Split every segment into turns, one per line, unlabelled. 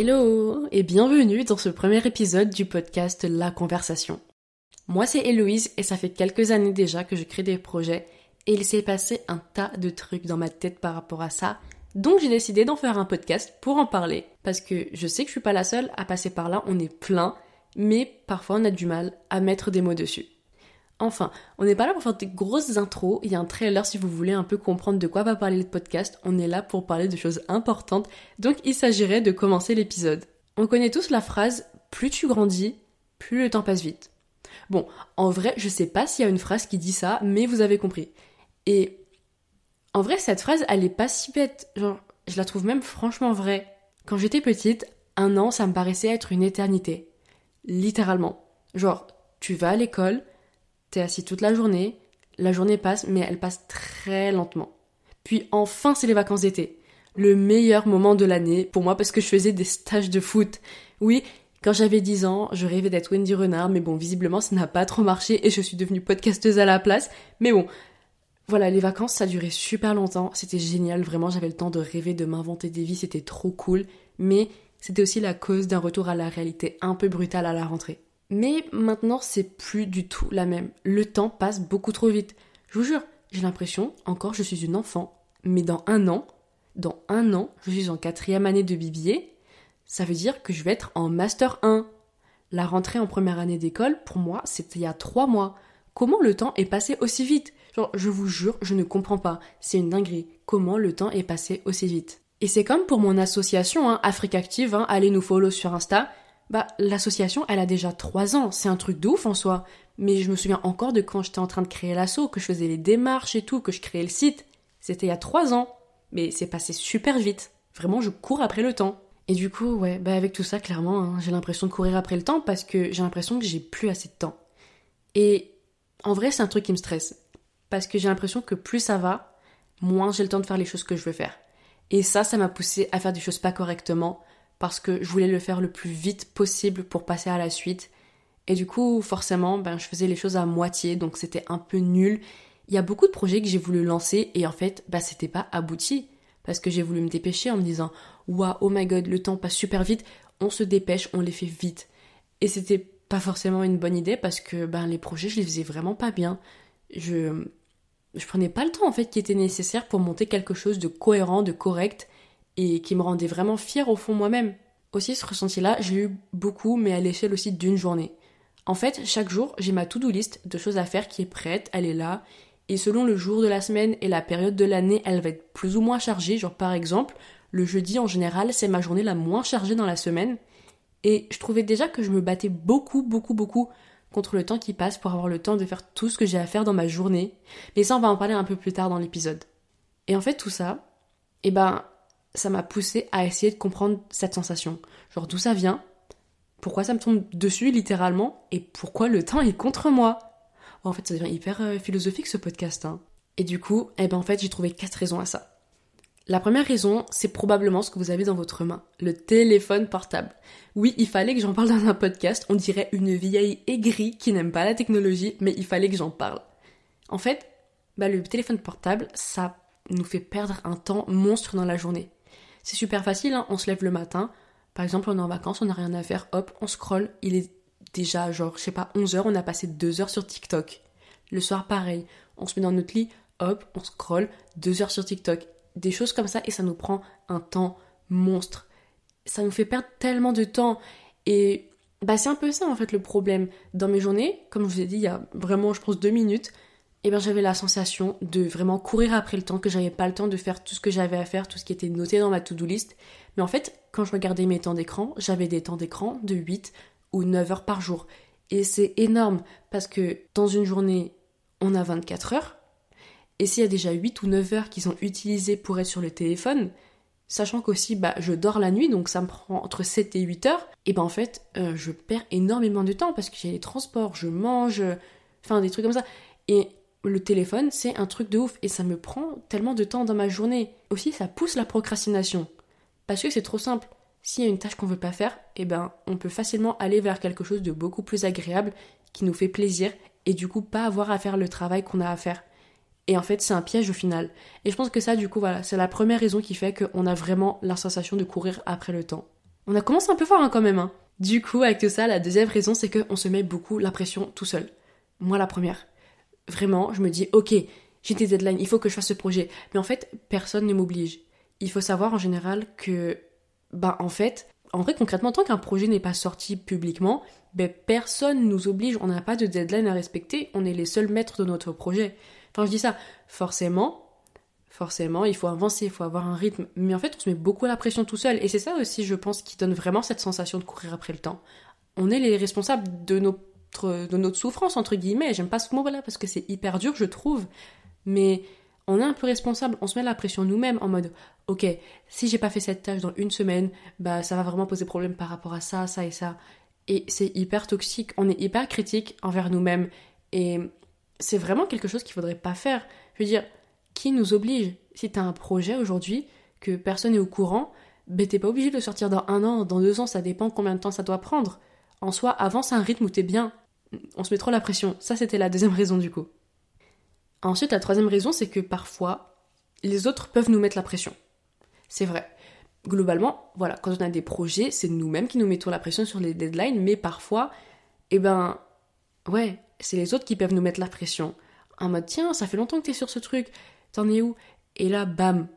Hello et bienvenue dans ce premier épisode du podcast La Conversation. Moi c'est Héloïse et ça fait quelques années déjà que je crée des projets et il s'est passé un tas de trucs dans ma tête par rapport à ça. Donc j'ai décidé d'en faire un podcast pour en parler parce que je sais que je suis pas la seule à passer par là, on est plein, mais parfois on a du mal à mettre des mots dessus. Enfin, on n'est pas là pour faire des grosses intros, il y a un trailer si vous voulez un peu comprendre de quoi va parler le podcast, on est là pour parler de choses importantes, donc il s'agirait de commencer l'épisode. On connaît tous la phrase plus tu grandis, plus le temps passe vite. Bon, en vrai, je sais pas s'il y a une phrase qui dit ça, mais vous avez compris. Et en vrai, cette phrase, elle est pas si bête. Genre, je la trouve même franchement vraie. Quand j'étais petite, un an, ça me paraissait être une éternité. Littéralement. Genre, tu vas à l'école, T'es assis toute la journée, la journée passe, mais elle passe très lentement. Puis enfin, c'est les vacances d'été. Le meilleur moment de l'année pour moi parce que je faisais des stages de foot. Oui, quand j'avais 10 ans, je rêvais d'être Wendy Renard, mais bon, visiblement, ça n'a pas trop marché et je suis devenue podcasteuse à la place. Mais bon, voilà, les vacances, ça durait super longtemps. C'était génial, vraiment, j'avais le temps de rêver, de m'inventer des vies, c'était trop cool. Mais c'était aussi la cause d'un retour à la réalité un peu brutale à la rentrée. Mais maintenant, c'est plus du tout la même. Le temps passe beaucoup trop vite. Je vous jure, j'ai l'impression, encore, je suis une enfant. Mais dans un an, dans un an, je suis en quatrième année de BBA. Ça veut dire que je vais être en Master 1. La rentrée en première année d'école, pour moi, c'était il y a trois mois. Comment le temps est passé aussi vite? Je vous jure, je ne comprends pas. C'est une dinguerie. Comment le temps est passé aussi vite? Et c'est comme pour mon association, hein, Afrique Active, hein, allez nous follow sur Insta. Bah, l'association, elle a déjà trois ans. C'est un truc de ouf en soi. Mais je me souviens encore de quand j'étais en train de créer l'asso, que je faisais les démarches et tout, que je créais le site. C'était il y a trois ans. Mais c'est passé super vite. Vraiment, je cours après le temps. Et du coup, ouais, bah avec tout ça, clairement, hein, j'ai l'impression de courir après le temps parce que j'ai l'impression que j'ai plus assez de temps. Et en vrai, c'est un truc qui me stresse. Parce que j'ai l'impression que plus ça va, moins j'ai le temps de faire les choses que je veux faire. Et ça, ça m'a poussé à faire des choses pas correctement, parce que je voulais le faire le plus vite possible pour passer à la suite. Et du coup, forcément, ben, je faisais les choses à moitié, donc c'était un peu nul. Il y a beaucoup de projets que j'ai voulu lancer et en fait, bah, c'était pas abouti. Parce que j'ai voulu me dépêcher en me disant, waouh, oh my god, le temps passe super vite, on se dépêche, on les fait vite. Et c'était pas forcément une bonne idée parce que ben, les projets, je les faisais vraiment pas bien. Je, je prenais pas le temps en fait qui était nécessaire pour monter quelque chose de cohérent, de correct et qui me rendait vraiment fière au fond moi-même. Aussi, ce ressenti-là, j'ai eu beaucoup, mais à l'échelle aussi d'une journée. En fait, chaque jour, j'ai ma to-do list de choses à faire qui est prête, elle est là, et selon le jour de la semaine et la période de l'année, elle va être plus ou moins chargée. Genre, par exemple, le jeudi en général, c'est ma journée la moins chargée dans la semaine. Et je trouvais déjà que je me battais beaucoup, beaucoup, beaucoup contre le temps qui passe pour avoir le temps de faire tout ce que j'ai à faire dans ma journée. Mais ça, on va en parler un peu plus tard dans l'épisode. Et en fait, tout ça, eh ben, ça m'a poussé à essayer de comprendre cette sensation. Genre d'où ça vient, pourquoi ça me tombe dessus littéralement, et pourquoi le temps est contre moi. en fait, ça devient hyper euh, philosophique ce podcast. Hein. Et du coup, eh ben en fait, j'ai trouvé quatre raisons à ça. La première raison, c'est probablement ce que vous avez dans votre main, le téléphone portable. Oui, il fallait que j'en parle dans un podcast, on dirait une vieille aigrie qui n'aime pas la technologie, mais il fallait que j'en parle. En fait, bah, le téléphone portable, ça nous fait perdre un temps monstre dans la journée. C'est super facile, hein. on se lève le matin, par exemple on est en vacances, on n'a rien à faire, hop, on scrolle, il est déjà genre, je sais pas, 11 heures, on a passé 2 heures sur TikTok. Le soir pareil, on se met dans notre lit, hop, on scrolle, 2 heures sur TikTok. Des choses comme ça et ça nous prend un temps monstre. Ça nous fait perdre tellement de temps et bah c'est un peu ça en fait le problème. Dans mes journées, comme je vous ai dit il y a vraiment je pense deux minutes, eh ben j'avais la sensation de vraiment courir après le temps, que j'avais pas le temps de faire tout ce que j'avais à faire, tout ce qui était noté dans ma to-do list. Mais en fait, quand je regardais mes temps d'écran, j'avais des temps d'écran de 8 ou 9 heures par jour. Et c'est énorme parce que dans une journée, on a 24 heures. Et s'il y a déjà 8 ou 9 heures qui sont utilisées pour être sur le téléphone, sachant qu'aussi bah, je dors la nuit, donc ça me prend entre 7 et 8 heures, et ben en fait, euh, je perds énormément de temps parce que j'ai les transports, je mange, enfin des trucs comme ça. Le téléphone, c'est un truc de ouf et ça me prend tellement de temps dans ma journée. Aussi, ça pousse la procrastination. Parce que c'est trop simple. S'il y a une tâche qu'on veut pas faire, eh ben, on peut facilement aller vers quelque chose de beaucoup plus agréable, qui nous fait plaisir, et du coup, pas avoir à faire le travail qu'on a à faire. Et en fait, c'est un piège au final. Et je pense que ça, du coup, voilà, c'est la première raison qui fait qu'on a vraiment la sensation de courir après le temps. On a commencé un peu fort hein, quand même. Hein. Du coup, avec tout ça, la deuxième raison, c'est qu'on se met beaucoup la pression tout seul. Moi, la première. Vraiment, je me dis, ok, j'ai des deadlines, il faut que je fasse ce projet. Mais en fait, personne ne m'oblige. Il faut savoir en général que, bah, en fait, en vrai, concrètement, tant qu'un projet n'est pas sorti publiquement, ben, personne nous oblige, on n'a pas de deadline à respecter, on est les seuls maîtres de notre projet. Enfin, je dis ça, forcément, forcément, il faut avancer, il faut avoir un rythme, mais en fait, on se met beaucoup la pression tout seul, et c'est ça aussi, je pense, qui donne vraiment cette sensation de courir après le temps. On est les responsables de notre, de notre souffrance, entre guillemets, j'aime pas ce mot-là parce que c'est hyper dur, je trouve, mais on est un peu responsable, on se met la pression nous-mêmes en mode ok, si j'ai pas fait cette tâche dans une semaine, bah ça va vraiment poser problème par rapport à ça, ça et ça. Et c'est hyper toxique, on est hyper critique envers nous-mêmes et c'est vraiment quelque chose qu'il faudrait pas faire. Je veux dire, qui nous oblige? Si t'as un projet aujourd'hui que personne n'est au courant, ben t'es pas obligé de sortir dans un an, dans deux ans, ça dépend combien de temps ça doit prendre. En soi, avance à un rythme où t'es bien. On se met trop la pression. Ça, c'était la deuxième raison du coup. Ensuite, la troisième raison, c'est que parfois, les autres peuvent nous mettre la pression. C'est vrai. Globalement, voilà, quand on a des projets, c'est nous-mêmes qui nous mettons la pression sur les deadlines, mais parfois, eh ben, ouais, c'est les autres qui peuvent nous mettre la pression. En mode, tiens, ça fait longtemps que t'es sur ce truc, t'en es où? Et là, bam,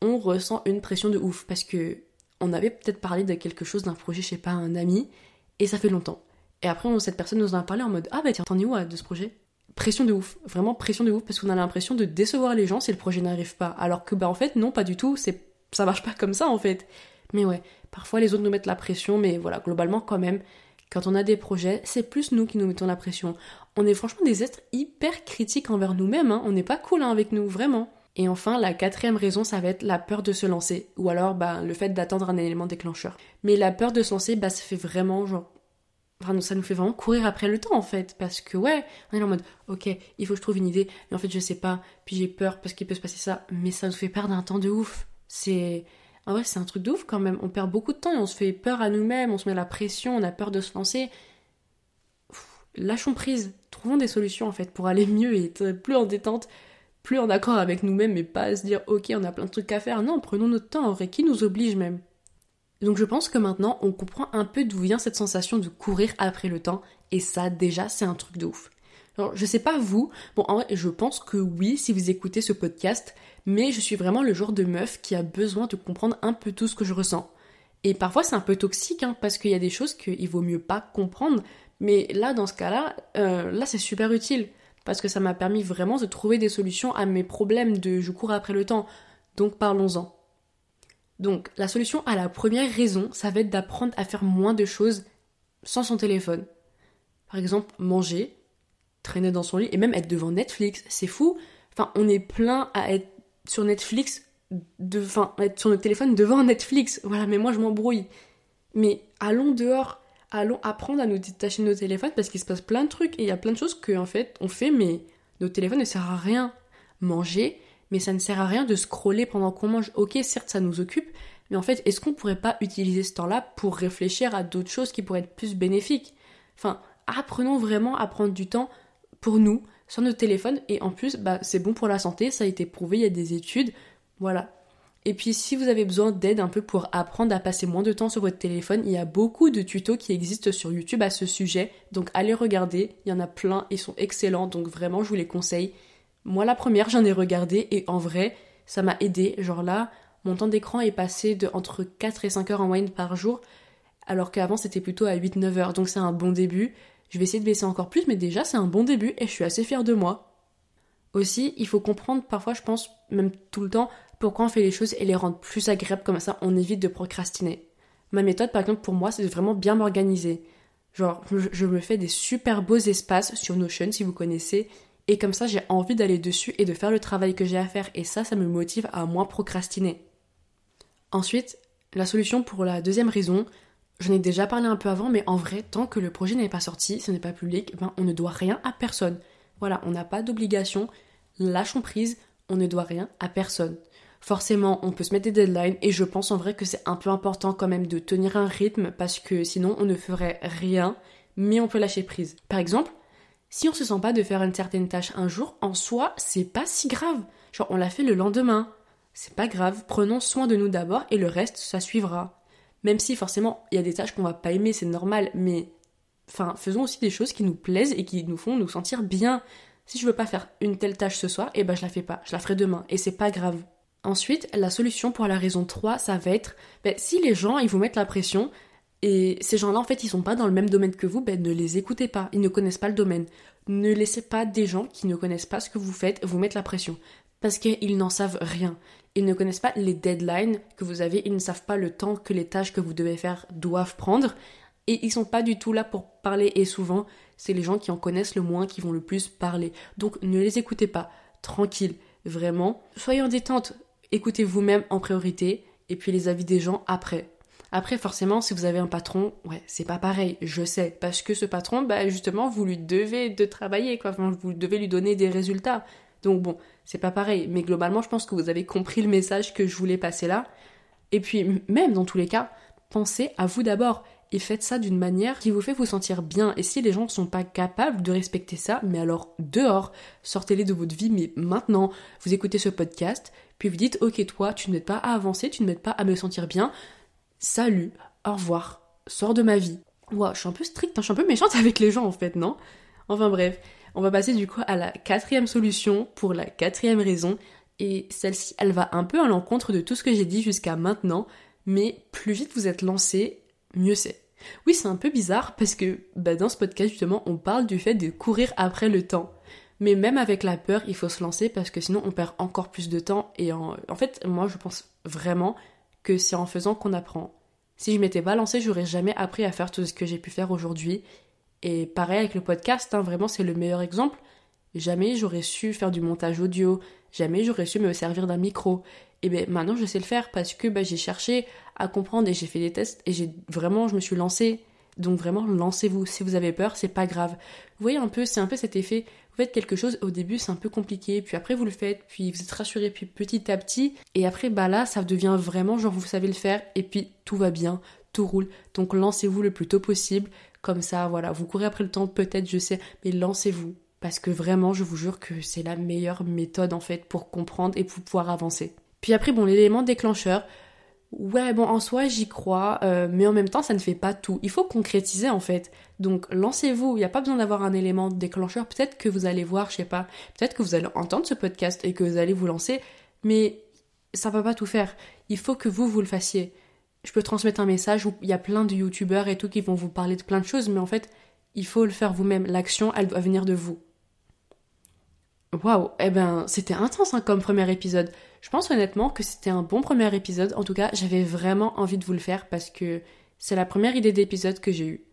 on ressent une pression de ouf, parce que on avait peut-être parlé de quelque chose, d'un projet, je sais pas, un ami, et ça fait longtemps. Et après, cette personne nous en a parlé en mode, ah bah tiens, t'en es où de ce projet? Pression de ouf, vraiment pression de ouf, parce qu'on a l'impression de décevoir les gens si le projet n'arrive pas. Alors que bah en fait non, pas du tout, c'est ça marche pas comme ça en fait. Mais ouais, parfois les autres nous mettent la pression, mais voilà, globalement quand même, quand on a des projets, c'est plus nous qui nous mettons la pression. On est franchement des êtres hyper critiques envers nous-mêmes, hein. on n'est pas cool hein, avec nous, vraiment. Et enfin, la quatrième raison, ça va être la peur de se lancer, ou alors bah, le fait d'attendre un élément déclencheur. Mais la peur de se lancer, bah, ça fait vraiment genre Ça nous fait vraiment courir après le temps en fait, parce que ouais, on est en mode, ok, il faut que je trouve une idée, mais en fait je sais pas, puis j'ai peur parce qu'il peut se passer ça, mais ça nous fait perdre un temps de ouf. C'est, en vrai c'est un truc de ouf quand même, on perd beaucoup de temps et on se fait peur à nous-mêmes, on se met la pression, on a peur de se lancer. lâchons prise, trouvons des solutions en fait pour aller mieux et être plus en détente, plus en accord avec nous-mêmes, mais pas se dire, ok, on a plein de trucs à faire. Non, prenons notre temps en vrai, qui nous oblige même? Donc je pense que maintenant on comprend un peu d'où vient cette sensation de courir après le temps et ça déjà c'est un truc de ouf. Alors je sais pas vous, bon en vrai je pense que oui si vous écoutez ce podcast, mais je suis vraiment le genre de meuf qui a besoin de comprendre un peu tout ce que je ressens. Et parfois c'est un peu toxique hein, parce qu'il y a des choses qu'il vaut mieux pas comprendre, mais là dans ce cas-là, euh, là c'est super utile parce que ça m'a permis vraiment de trouver des solutions à mes problèmes de je cours après le temps. Donc parlons-en. Donc la solution à la première raison, ça va être d'apprendre à faire moins de choses sans son téléphone. Par exemple, manger, traîner dans son lit et même être devant Netflix. C'est fou. Enfin, on est plein à être sur Netflix, enfin, être sur notre téléphone devant Netflix. Voilà, mais moi je m'embrouille. Mais allons dehors, allons apprendre à nous détacher de nos téléphones parce qu'il se passe plein de trucs et il y a plein de choses que en fait on fait, mais notre téléphone ne sert à rien. Manger, mais ça ne sert à rien de scroller pendant qu'on mange. Ok, certes, ça nous occupe, mais en fait, est-ce qu'on pourrait pas utiliser ce temps-là pour réfléchir à d'autres choses qui pourraient être plus bénéfiques? Enfin, apprenons vraiment à prendre du temps pour nous, sur notre téléphone, et en plus, bah, c'est bon pour la santé, ça a été prouvé, il y a des études, voilà. Et puis si vous avez besoin d'aide un peu pour apprendre à passer moins de temps sur votre téléphone, il y a beaucoup de tutos qui existent sur YouTube à ce sujet, donc allez regarder, il y en a plein, ils sont excellents, donc vraiment je vous les conseille. Moi, la première, j'en ai regardé et en vrai, ça m'a aidé. Genre là, mon temps d'écran est passé de entre 4 et 5 heures en moyenne par jour, alors qu'avant c'était plutôt à 8-9 heures. Donc c'est un bon début. Je vais essayer de baisser encore plus, mais déjà c'est un bon début et je suis assez fière de moi. Aussi, il faut comprendre parfois, je pense, même tout le temps, pourquoi on fait les choses et les rendre plus agréables comme ça, on évite de procrastiner. Ma méthode, par exemple, pour moi, c'est de vraiment bien m'organiser. Genre, je me fais des super beaux espaces sur Notion, si vous connaissez, et comme ça, j'ai envie d'aller dessus et de faire le travail que j'ai à faire. Et ça, ça me motive à moins procrastiner. Ensuite, la solution pour la deuxième raison, j'en ai déjà parlé un peu avant, mais en vrai, tant que le projet n'est pas sorti, ce n'est pas public, ben on ne doit rien à personne. Voilà, on n'a pas d'obligation, lâchons prise, on ne doit rien à personne. Forcément, on peut se mettre des deadlines et je pense en vrai que c'est un peu important quand même de tenir un rythme parce que sinon on ne ferait rien, mais on peut lâcher prise. Par exemple, si on se sent pas de faire une certaine tâche un jour, en soi, c'est pas si grave. Genre, on l'a fait le lendemain. C'est pas grave, prenons soin de nous d'abord et le reste, ça suivra. Même si forcément, il y a des tâches qu'on va pas aimer, c'est normal, mais enfin, faisons aussi des choses qui nous plaisent et qui nous font nous sentir bien. Si je veux pas faire une telle tâche ce soir, eh ben je la fais pas, je la ferai demain et c'est pas grave. Ensuite, la solution pour la raison 3, ça va être ben, si les gens ils vous mettent la pression et ces gens-là en fait ils sont pas dans le même domaine que vous, ben ne les écoutez pas, ils ne connaissent pas le domaine. Ne laissez pas des gens qui ne connaissent pas ce que vous faites vous mettre la pression parce qu'ils n'en savent rien. Ils ne connaissent pas les deadlines que vous avez, ils ne savent pas le temps que les tâches que vous devez faire doivent prendre et ils sont pas du tout là pour parler et souvent c'est les gens qui en connaissent le moins qui vont le plus parler. Donc ne les écoutez pas, tranquille, vraiment. Soyez en détente, écoutez vous-même en priorité et puis les avis des gens après. Après, forcément, si vous avez un patron, ouais, c'est pas pareil, je sais, parce que ce patron, bah justement, vous lui devez de travailler, quoi, vous devez lui donner des résultats. Donc bon, c'est pas pareil, mais globalement, je pense que vous avez compris le message que je voulais passer là. Et puis, même dans tous les cas, pensez à vous d'abord et faites ça d'une manière qui vous fait vous sentir bien. Et si les gens ne sont pas capables de respecter ça, mais alors dehors, sortez-les de votre vie, mais maintenant, vous écoutez ce podcast, puis vous dites, ok, toi, tu ne m'aides pas à avancer, tu ne m'aides pas à me sentir bien, salut, au revoir, sors de ma vie. Ouah, je suis un peu stricte, hein, je suis un peu méchante avec les gens en fait, non? Enfin bref, on va passer du coup à la quatrième solution pour la quatrième raison. Et celle-ci, elle va un peu à l'encontre de tout ce que j'ai dit jusqu'à maintenant, mais plus vite vous êtes lancé, mieux c'est. Oui, c'est un peu bizarre parce que bah, dans ce podcast, justement, on parle du fait de courir après le temps. Mais même avec la peur, il faut se lancer parce que sinon on perd encore plus de temps. Et en fait, moi, je pense vraiment que c'est en faisant qu'on apprend. Si je m'étais pas lancée, j'aurais jamais appris à faire tout ce que j'ai pu faire aujourd'hui. Et pareil avec le podcast, hein, vraiment c'est le meilleur exemple. Jamais j'aurais su faire du montage audio, jamais j'aurais su me servir d'un micro. Et bien maintenant je sais le faire parce que bah, j'ai cherché à comprendre et j'ai fait des tests et j'ai vraiment je me suis lancée. Donc vraiment lancez-vous. Si vous avez peur, c'est pas grave. Vous voyez un peu, c'est un peu cet effet. Vous faites quelque chose au début, c'est un peu compliqué, puis après vous le faites, puis vous êtes rassuré, puis petit à petit, et après bah là ça devient vraiment genre vous savez le faire, et puis tout va bien, tout roule. Donc lancez-vous le plus tôt possible. Comme ça, voilà, vous courez après le temps, peut-être, je sais, mais lancez-vous. Parce que vraiment, je vous jure que c'est la meilleure méthode en fait pour comprendre et pour pouvoir avancer. Puis après, bon, l'élément déclencheur, ouais, bon, en soi, j'y crois, euh, mais en même temps, ça ne fait pas tout. Il faut concrétiser en fait. Donc, lancez-vous. Il n'y a pas besoin d'avoir un élément déclencheur. Peut-être que vous allez voir, je sais pas, peut-être que vous allez entendre ce podcast et que vous allez vous lancer, mais ça va pas tout faire. Il faut que vous, vous le fassiez je peux transmettre un message où il y a plein de youtubeurs et tout qui vont vous parler de plein de choses, mais en fait, il faut le faire vous-même. L'action, elle doit venir de vous. Waouh, eh ben, c'était intense hein, comme premier épisode. Je pense honnêtement que c'était un bon premier épisode. En tout cas, j'avais vraiment envie de vous le faire parce que c'est la première idée d'épisode que j'ai eue.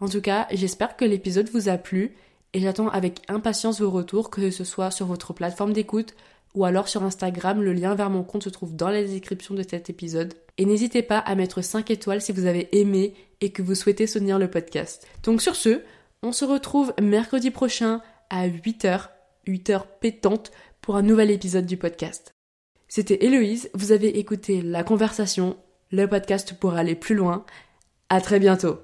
En tout cas, j'espère que l'épisode vous a plu et j'attends avec impatience vos retours, que ce soit sur votre plateforme d'écoute ou alors sur Instagram. Le lien vers mon compte se trouve dans la description de cet épisode. Et n'hésitez pas à mettre 5 étoiles si vous avez aimé et que vous souhaitez soutenir le podcast. Donc sur ce, on se retrouve mercredi prochain à 8h, 8h pétante, pour un nouvel épisode du podcast. C'était Héloïse, vous avez écouté La Conversation, le podcast pour aller plus loin. À très bientôt.